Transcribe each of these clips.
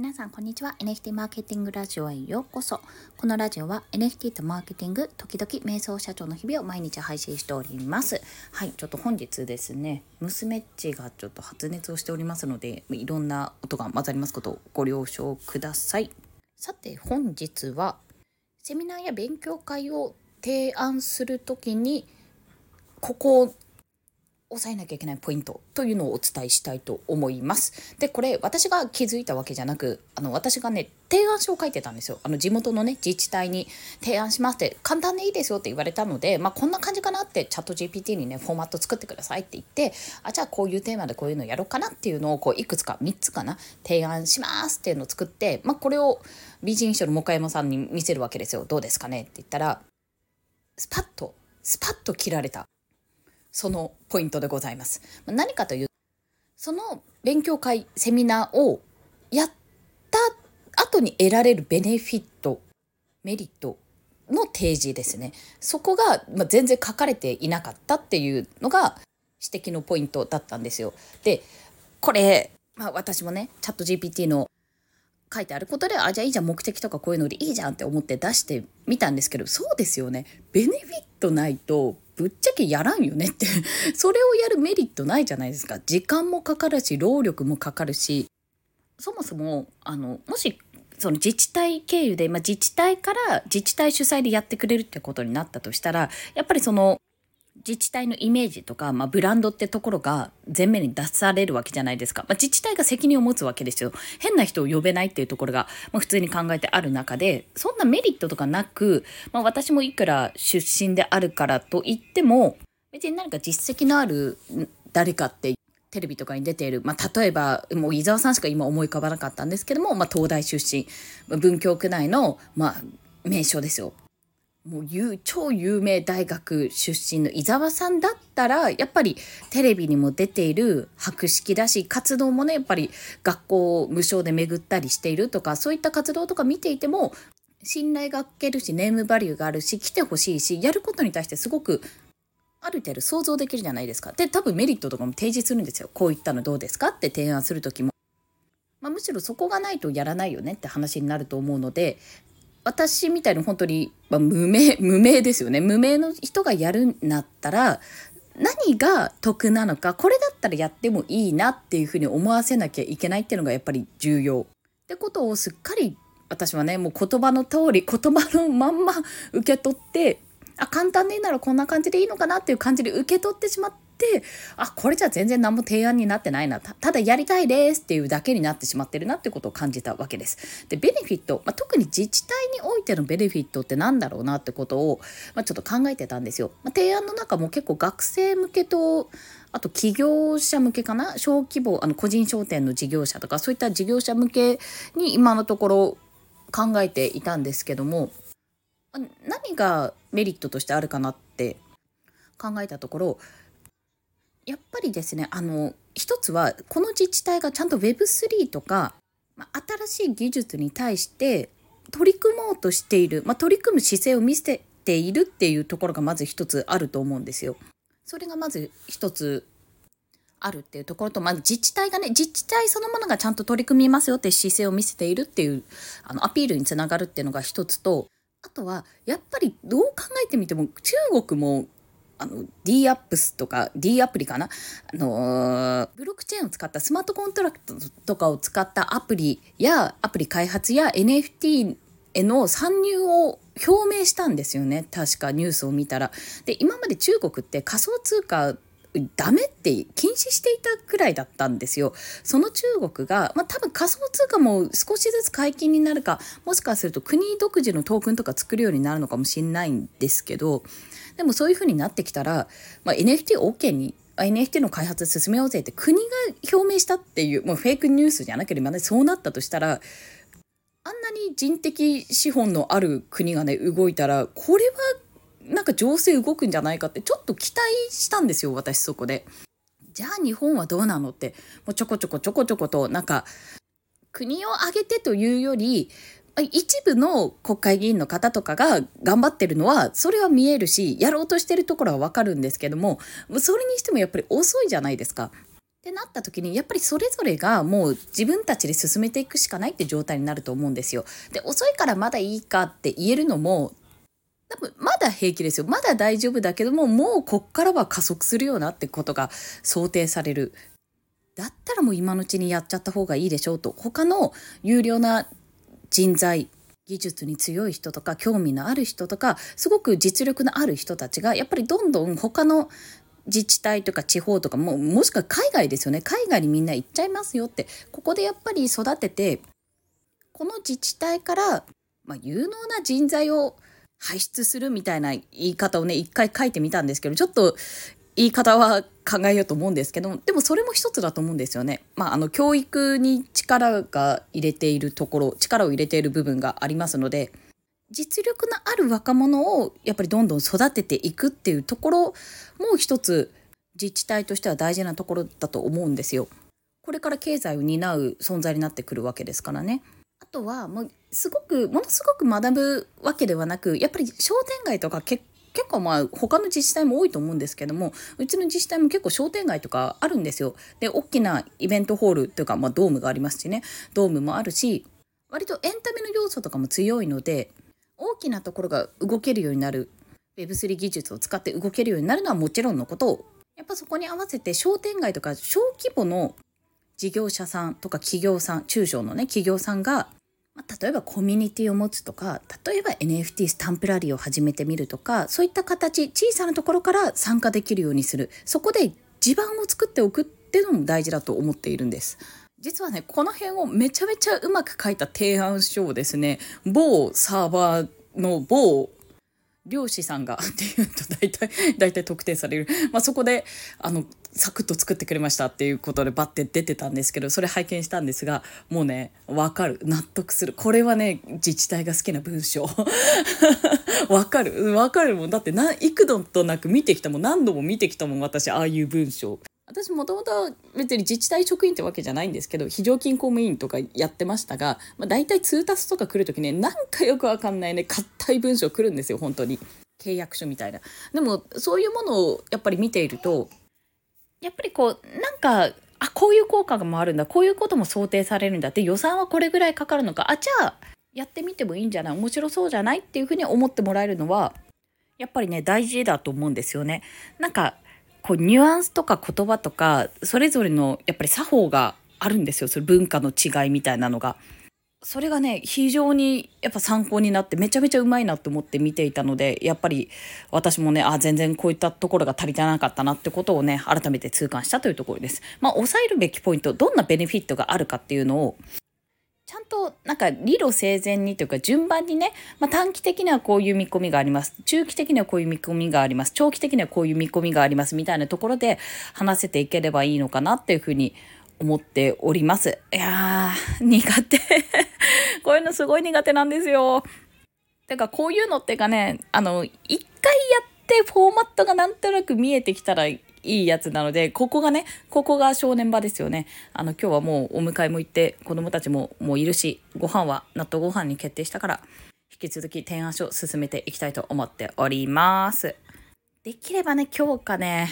皆さんこんにちは。NFT マーケティングラジオへようこそ。このラジオは NFT とマーケティング時々瞑想社長の日々を毎日配信しております。はいちょっと本日ですね娘っちがちょっと発熱をしておりますのでいろんな音が混ざりますことをご了承ください。さて本日はセミナーや勉強会を提案するときにここを押さえなきゃいけないポイントというのをお伝えしたいと思います。で、これ私が気づいたわけじゃなく、あの私がね、提案書を書いてたんですよ。あの地元のね、自治体に提案しますって、簡単でいいですよって言われたので、まあこんな感じかなってチャット GPT にね、フォーマット作ってくださいって言って、あ、じゃあこういうテーマでこういうのやろうかなっていうのをこういくつか3つかな、提案しますっていうのを作って、まあこれを美人賞の向山さんに見せるわけですよ。どうですかねって言ったら、スパッと、スパッと切られた。そのポイントでございます。何かというその勉強会セミナーをやった後に得られるベネフィットメリットの提示ですねそこが、ま全然書かれていなかったっていうのが指摘のポイントだったんですよ。でこれ、まあ、私もねチャット GPT の書いてあることであじゃあいいじゃん目的とかこういうのでいいじゃんって思って出してみたんですけどそうですよねベネフィットないとぶっちゃけやらんよねって。それをやるメリットないじゃないですか。時間もかかるし労力もかかるし。そもそもあのもしその自治体経由で、まあ、自治体から自治体主催でやってくれるってことになったとしたらやっぱりその自治体のイメージとか、まあ、ブランドってところが前面に出されるわけじゃないですか。まあ、自治体が責任を持つわけですよ。変な人を呼べないっていうところが、まあ、普通に考えてある中で、そんなメリットとかなく、まあ、私もいくら出身であるからといっても、別に何か実績のある誰かってテレビとかに出ている、まあ、例えばもう伊沢さんしか今思い浮かばなかったんですけども、まあ、東大出身文京区内の、まあ、名称ですよもう超有名大学出身の伊沢さんだったらやっぱりテレビにも出ている博識だし活動もねやっぱり学校を無償で巡ったりしているとかそういった活動とか見ていても信頼が受けるしネームバリューがあるし来てほしいしやることに対してすごくある程度想像できるじゃないですか。で多分メリットとかも提示するんですよ。こういったのどうですかって提案する時も。まあ、むしろそこがないとやらないよねって話になると思うので私みたいに本当に、まあ、無名 無名ですよね。無名の人がやるんだったら何が得なのかこれだったらやってもいいなっていうふうに思わせなきゃいけないっていうのがやっぱり重要。ってことをすっかり私はねもう言葉の通り言葉のまんま受け取ってあ簡単でいいならこんな感じでいいのかなっていう感じで受け取ってしまってってあこれじゃ全然何も提案になってないなただやりたいですっていうだけになってしまってるなってことを感じたわけです。でベネフィット、まあ、特に自治体においてのベネフィットって何だろうなってことを、まあ、ちょっと考えてたんですよ。まあ、提案の中も結構学生向けとあと企業者向けかな小規模あの個人商店の事業者とかそういった事業者向けに今のところ考えていたんですけども何がメリットとしてあるかなって考えたところやっぱりですねあの一つはこの自治体がちゃんと Web3 とか、まあ、新しい技術に対して取り組もうとしている、まあ、取り組む姿勢を見せているっていうところがまず一つあると思うんですよ。それがまず一つあるっていうところと、まあ、自治体がね自治体そのものがちゃんと取り組みますよって姿勢を見せているっていうあのアピールにつながるっていうのが一つとあとはやっぱりどう考えてみても中国もあの D アップスとか D アプリかな？あのブロックチェーンを使ったスマートコントラクトとかを使ったアプリやアプリ開発や NFT への参入を表明したんですよね確かニュースを見たら。で今まで中国って仮想通貨ダメって禁止していたくらいだったんですよ。その中国が、まあ、多分仮想通貨も少しずつ解禁になるかもしかすると国独自のトークンとか作るようになるのかもしれないんですけどでもそういう風になってきたら、まあ、NFTOK に NFT の開発進めようぜって国が表明したっていうもうフェイクニュースじゃなければねそうなったとしたらあんなに人的資本のある国がね動いたらこれはなんか情勢動くんじゃないかってちょっと期待したんですよ私そこで。じゃあ日本はどうなのってもうちょこちょこちょこちょことなんか国を挙げてというより一部の国会議員の方とかが頑張ってるのはそれは見えるしやろうとしてるところはわかるんですけどもそれにしてもやっぱり遅いじゃないですか。ってなった時にやっぱりそれぞれがもう自分たちで進めていくしかないって状態になると思うんですよ。で遅いからまだいいかって言えるのも多分まだ平気ですよまだ大丈夫だけどももうこっからは加速するようなってことが想定されるだったらもう今のうちにやっちゃった方がいいでしょうと他の有料な人材技術に強い人とか興味のある人とかすごく実力のある人たちがやっぱりどんどん他の自治体とか地方とかももしくは海外ですよね。海外にみんな行っちゃいますよって。ここでやっぱり育ててこの自治体から、まあ、有能な人材を輩出するみたいな言い方をね一回書いてみたんですけどちょっと言い方は考えようと思うんですけどでもそれも一つだと思うんですよね。まあ、あの教育に力が入れているところ力を入れている部分がありますので実力のある若者をやっぱりどんどん育てていくっていうところも一つ自治体としては大事なところだと思うんですよ。これから経済を担う存在になってくるわけですからね。あとはもうすごくものすごく学ぶわけではなくやっぱり商店街とか結結構まあ他の自治体も多いと思うんですけどもうちの自治体も結構商店街とかあるんですよ。で大きなイベントホールというか、まあ、ドームがありますしねドームもあるし割とエンタメの要素とかも強いので大きなところが動けるようになる Web3 技術を使って動けるようになるのはもちろんのことやっぱそこに合わせて商店街とか小規模の事業者さんとか企業さん中小のね企業さんがまあ、例えばコミュニティを持つとか例えば NFT スタンプラリーを始めてみるとかそういった形小さなところから参加できるようにするそこで地盤を作っておくっていうのも大事だと思っているんです。実はねこの辺をめちゃめちゃうまく書いた提案書をですね某サーバーの某漁師さんがっていうと大体大体特定される、まあ、そこであのサクッと作ってくれましたっていうことでバッて出てたんですけどそれ拝見したんですがもうね分かる。納得する。これはね自治体が好きな文章。分かる。分かるもん。だってな幾度となく見てきたもん。何度も見てきたもん私ああいう文章。私もともと別に自治体職員ってわけじゃないんですけど非常勤公務員とかやってましたが、まあ、大体通達とか来る時ねなんかよくわかんないね硬い文章来るんですよ本当に契約書みたいなでもそういうものをやっぱり見ているとやっぱりこうなんかあこういう効果もあるんだこういうことも想定されるんだって予算はこれぐらいかかるのかあじゃあやってみてもいいんじゃない面白そうじゃないっていうふうに思ってもらえるのはやっぱりね大事だと思うんですよね。なんかこうニュアンスとか言葉とかそれぞれのやっぱり作法があるんですよそれ文化の違いみたいなのが。それがね非常にやっぱ参考になってめちゃめちゃうまいなと思って見ていたのでやっぱり私もねあ全然こういったところが足りてなかったなってことをね改めて痛感したというところです。まあ抑えるべきポイントどんなベネフィットがあるかっていうのをちゃんとなんか理路整然にというか順番にね、まあ、短期的にはこういう見込みがあります中期的にはこういう見込みがあります長期的にはこういう見込みがありますみたいなところで話せていければいいのかなっていうふうに思っております。いやー苦手 こういうのすごい苦手なんですよ。てかこういうのってかねあの一回やってフォーマットがなんとなく見えてきたらいいいやつなので、ここがね、ここが正念場ですよね。あの、今日はもうお迎えも行って、子供たちももういるし、ご飯は納豆ご飯に決定したから、引き続き提案書を進めていきたいと思っております。できればね、今日かね、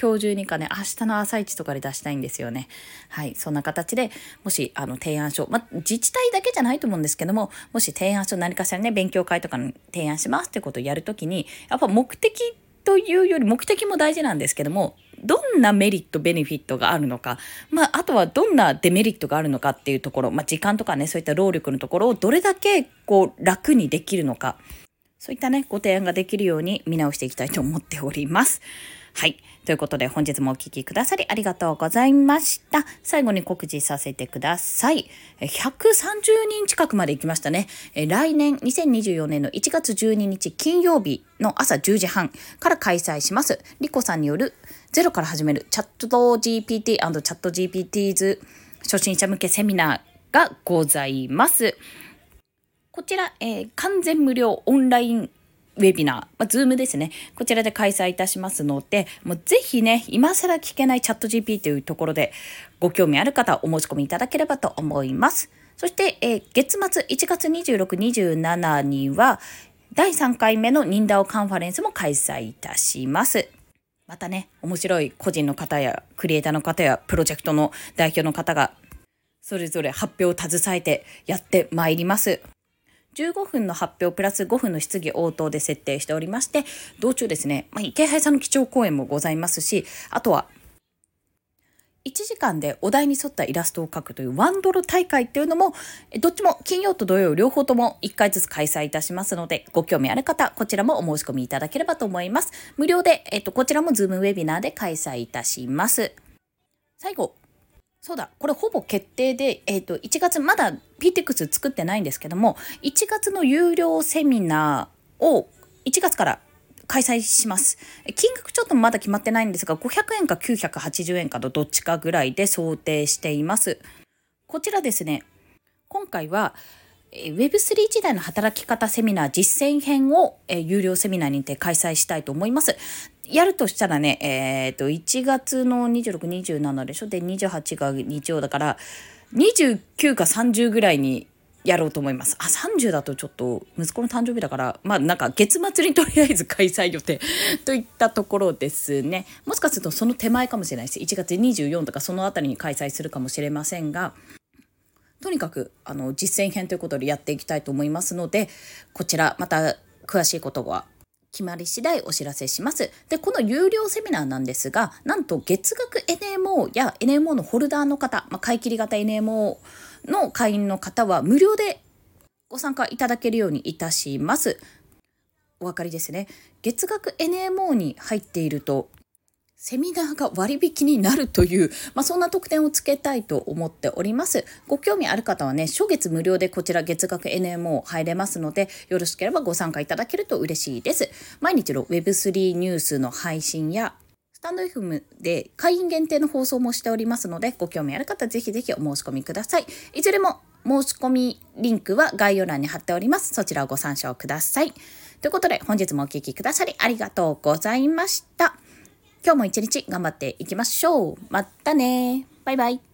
今日中にかね、明日の朝一とかで出したいんですよね。はい。そんな形で、もし、あの、提案書、ま自治体だけじゃないと思うんですけども、もし提案書何かしらね、勉強会とかの提案しますってことをやるときに、やっぱ目的というより目的も大事なんですけどもどんなメリットベネフィットがあるのか、まあ、あとはどんなデメリットがあるのかっていうところ、まあ、時間とかねそういった労力のところをどれだけこう楽にできるのか。そういったねご提案ができるように見直していきたいと思っております。はい。ということで本日もお聴きくださりありがとうございました。最後に告知させてください。130人近くまで行きましたね。来年2024年の1月12日金曜日の朝10時半から開催します。リコさんによるゼロから始めるチャット GPT& チャット GPTs 初心者向けセミナーがございます。こちら、えー、完全無料オンラインウェビナー、まあ、 Zoom ですね。こちらで開催いたしますので、もうぜひね、今更聞けないチャット GP というところでご興味ある方、お申し込みいただければと思います。そして、えー、月末1月26、27には、第3回目のニンダオカンファレンスも開催いたします。またね、面白い個人の方やクリエイターの方やプロジェクトの代表の方がそれぞれ発表を携えてやってまいります。15分の発表プラス5分の質疑応答で設定しておりまして、道中ですね、まあ、池原さんの基調講演もございますし、あとは1時間でお題に沿ったイラストを描くというワンドル大会っていうのも、どっちも金曜と土曜両方とも1回ずつ開催いたしますので、ご興味ある方、こちらもお申し込みいただければと思います。無料で、えっと、こちらもズームウェビナーで開催いたします。最後、そうだ、これほぼ決定で、えっ、と、1月、まだ PTX 作ってないんですけども、1月の有料セミナーを1月から開催します。金額ちょっとまだ決まってないんですが、500円か980円かのどっちかぐらいで想定しています。こちらですね、今回は、Web3 時代の働き方セミナー実践編を、え有料セミナーにて開催したいと思います。やるとしたらね、えっ、ー、と、1月の26、27でしょ？で、28が日曜だから、29か30ぐらいにやろうと思います。あ、30だとちょっと息子の誕生日だから、まあなんか月末にとりあえず開催予定 といったところですね。もしかするとその手前かもしれないです。1月24とかそのあたりに開催するかもしれませんが、とにかくあの実践編ということでやっていきたいと思いますので、こちらまた詳しいことは決まり次第お知らせします。で、この有料セミナーなんですが、なんと月額 NMO や NMO のホルダーの方、まあ、買い切り型 NMO の会員の方は無料でご参加いただけるようにいたします。お分かりですね。月額 NMO に入っているとセミナーが割引になるという、まあ、そんな特典をつけたいと思っております。ご興味ある方はね、初月無料でこちら月額 NMO 入れますので、よろしければご参加いただけると嬉しいです。毎日の Web3 ニュースの配信や、スタンド FM で会員限定の放送もしておりますので、ご興味ある方、ぜひぜひお申し込みください。いずれも申し込みリンクは概要欄に貼っております。そちらをご参照ください。ということで、本日もお聴きくださりありがとうございました。今日も一日頑張っていきましょう。またねバイバイ。